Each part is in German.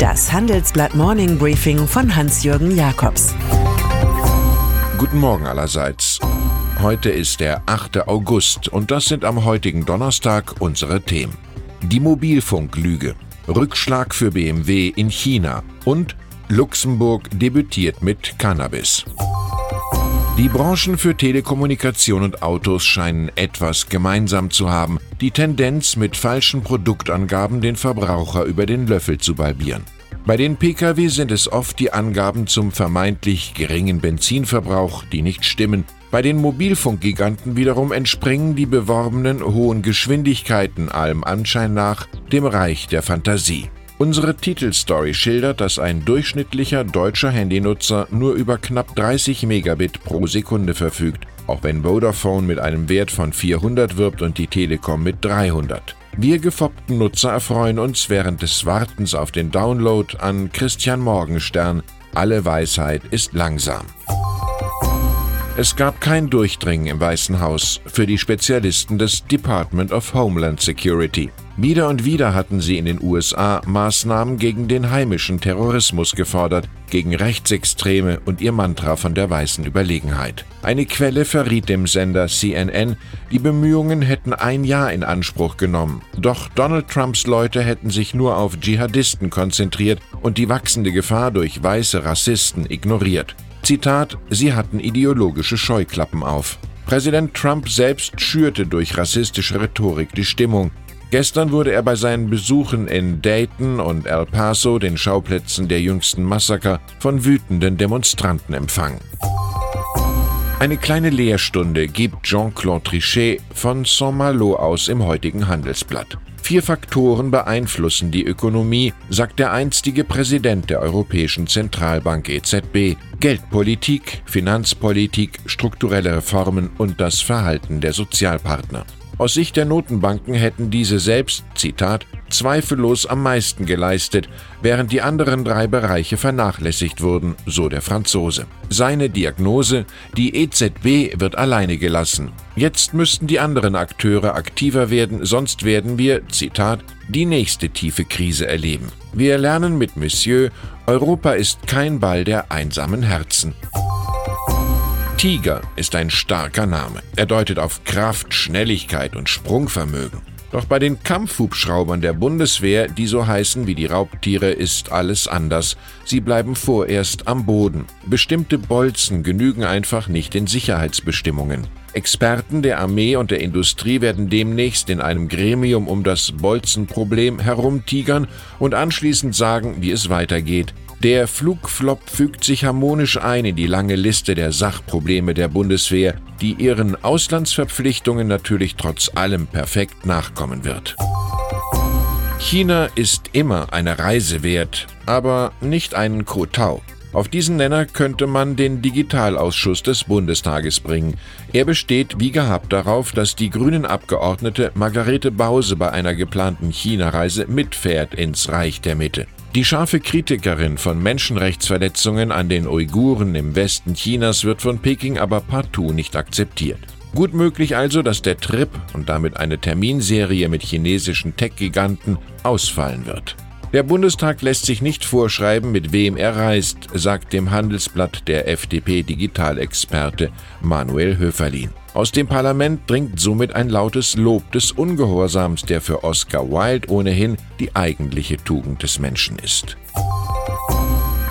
Das Handelsblatt Morning Briefing von Hans-Jürgen Jakobs. Guten Morgen allerseits. Heute ist der 8. August und das sind am heutigen Donnerstag unsere Themen. Die Mobilfunklüge, Rückschlag für BMW in China und Luxemburg debütiert mit Cannabis. Die Branchen für Telekommunikation und Autos scheinen etwas gemeinsam zu haben, die Tendenz mit falschen Produktangaben den Verbraucher über den Löffel zu balbieren. Bei den Pkw sind es oft die Angaben zum vermeintlich geringen Benzinverbrauch, die nicht stimmen. Bei den Mobilfunkgiganten wiederum entspringen die beworbenen hohen Geschwindigkeiten allem Anschein nach dem Reich der Fantasie. Unsere Titelstory schildert, dass ein durchschnittlicher deutscher Handynutzer nur über knapp 30 Megabit pro Sekunde verfügt, auch wenn Vodafone mit einem Wert von 400 wirbt und die Telekom mit 300. Wir gefoppten Nutzer erfreuen uns während des Wartens auf den Download an Christian Morgenstern. Alle Weisheit ist langsam. Es gab kein Durchdringen im Weißen Haus für die Spezialisten des Department of Homeland Security. Wieder und wieder hatten sie in den USA Maßnahmen gegen den heimischen Terrorismus gefordert, gegen Rechtsextreme und ihr Mantra von der weißen Überlegenheit. Eine Quelle verriet dem Sender CNN, die Bemühungen hätten ein Jahr in Anspruch genommen. Doch Donald Trumps Leute hätten sich nur auf Dschihadisten konzentriert und die wachsende Gefahr durch weiße Rassisten ignoriert. Zitat, sie hatten ideologische Scheuklappen auf. Präsident Trump selbst schürte durch rassistische Rhetorik die Stimmung. Gestern wurde er bei seinen Besuchen in Dayton und El Paso, den Schauplätzen der jüngsten Massaker, von wütenden Demonstranten empfangen. Eine kleine Lehrstunde gibt Jean-Claude Trichet von Saint-Malo aus im heutigen Handelsblatt. Vier Faktoren beeinflussen die Ökonomie, sagt der einstige Präsident der Europäischen Zentralbank EZB. Geldpolitik, Finanzpolitik, strukturelle Reformen und das Verhalten der Sozialpartner. Aus Sicht der Notenbanken hätten diese selbst, Zitat, zweifellos am meisten geleistet, während die anderen drei Bereiche vernachlässigt wurden, so der Franzose. Seine Diagnose, die EZB wird alleine gelassen. Jetzt müssten die anderen Akteure aktiver werden, sonst werden wir, Zitat, die nächste tiefe Krise erleben. Wir lernen mit Monsieur, Europa ist kein Ball der einsamen Herzen. Tiger ist ein starker Name. Er deutet auf Kraft, Schnelligkeit und Sprungvermögen. Doch bei den Kampfhubschraubern der Bundeswehr, die so heißen wie die Raubtiere, ist alles anders. Sie bleiben vorerst am Boden. Bestimmte Bolzen genügen einfach nicht den Sicherheitsbestimmungen. Experten der Armee und der Industrie werden demnächst in einem Gremium um das Bolzenproblem herumtigern und anschließend sagen, wie es weitergeht. Der Flugflop fügt sich harmonisch ein in die lange Liste der Sachprobleme der Bundeswehr, die ihren Auslandsverpflichtungen natürlich trotz allem perfekt nachkommen wird. China ist immer eine Reise wert, aber nicht einen Kotau. Auf diesen Nenner könnte man den Digitalausschuss des Bundestages bringen. Er besteht wie gehabt darauf, dass die grünen Abgeordnete Margarete Bause bei einer geplanten China-Reise mitfährt ins Reich der Mitte. Die scharfe Kritikerin von Menschenrechtsverletzungen an den Uiguren im Westen Chinas wird von Peking aber partout nicht akzeptiert. Gut möglich also, dass der Trip und damit eine Terminserie mit chinesischen Tech-Giganten ausfallen wird. Der Bundestag lässt sich nicht vorschreiben, mit wem er reist, sagt dem Handelsblatt der FDP-Digitalexperte Manuel Höferlin. Aus dem Parlament dringt somit ein lautes Lob des Ungehorsams, der für Oscar Wilde ohnehin die eigentliche Tugend des Menschen ist.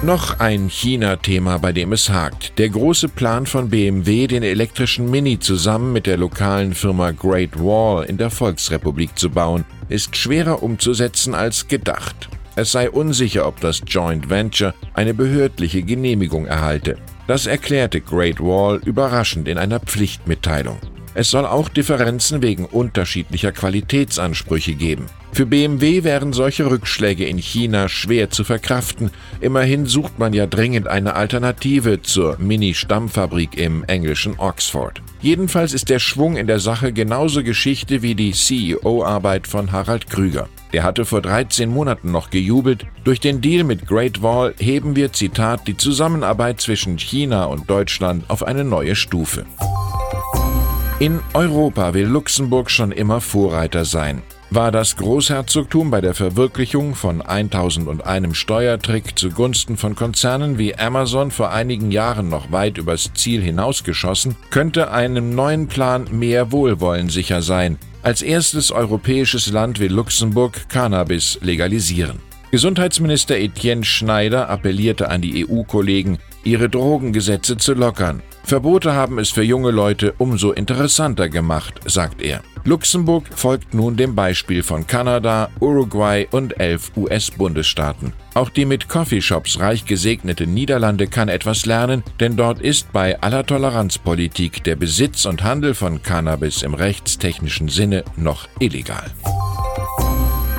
Noch ein China-Thema, bei dem es hakt. Der große Plan von BMW, den elektrischen Mini zusammen mit der lokalen Firma Great Wall in der Volksrepublik zu bauen, ist schwerer umzusetzen als gedacht. Es sei unsicher, ob das Joint Venture eine behördliche Genehmigung erhalte. Das erklärte Great Wall überraschend in einer Pflichtmitteilung. Es soll auch Differenzen wegen unterschiedlicher Qualitätsansprüche geben. Für BMW wären solche Rückschläge in China schwer zu verkraften. Immerhin sucht man ja dringend eine Alternative zur Mini-Stammfabrik im englischen Oxford. Jedenfalls ist der Schwung in der Sache genauso Geschichte wie die CEO-Arbeit von Harald Krüger. Der hatte vor 13 Monaten noch gejubelt. Durch den Deal mit Great Wall heben wir, Zitat, die Zusammenarbeit zwischen China und Deutschland auf eine neue Stufe. In Europa will Luxemburg schon immer Vorreiter sein. War das Großherzogtum bei der Verwirklichung von 1001 Steuertrick zugunsten von Konzernen wie Amazon vor einigen Jahren noch weit übers Ziel hinausgeschossen, könnte einem neuen Plan mehr Wohlwollen sicher sein. Als erstes europäisches Land will Luxemburg Cannabis legalisieren. Gesundheitsminister Etienne Schneider appellierte an die EU-Kollegen, ihre Drogengesetze zu lockern. Verbote haben es für junge Leute umso interessanter gemacht, sagt er. Luxemburg folgt nun dem Beispiel von Kanada, Uruguay und elf US-Bundesstaaten. Auch die mit Coffeeshops reich gesegnete Niederlande kann etwas lernen, denn dort ist bei aller Toleranzpolitik der Besitz und Handel von Cannabis im rechtstechnischen Sinne noch illegal.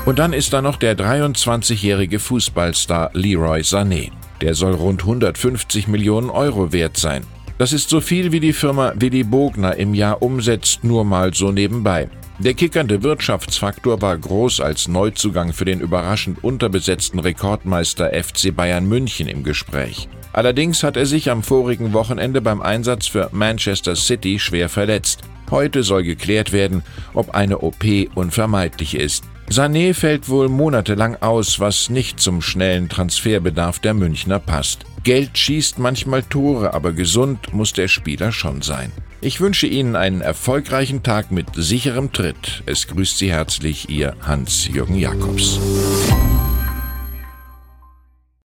Und dann ist da noch der 23-jährige Fußballstar Leroy Sané. Der soll rund 150 Millionen Euro wert sein. Das ist so viel, wie die Firma Willy Bogner im Jahr umsetzt, nur mal so nebenbei. Der kickernde Wirtschaftsfaktor war groß als Neuzugang für den überraschend unterbesetzten Rekordmeister FC Bayern München im Gespräch. Allerdings hat er sich am vorigen Wochenende beim Einsatz für Manchester City schwer verletzt. Heute soll geklärt werden, ob eine OP unvermeidlich ist. Sané fällt wohl monatelang aus, was nicht zum schnellen Transferbedarf der Münchner passt. Geld schießt manchmal Tore, aber gesund muss der Spieler schon sein. Ich wünsche Ihnen einen erfolgreichen Tag mit sicherem Tritt. Es grüßt Sie herzlich Ihr Hans-Jürgen Jakobs.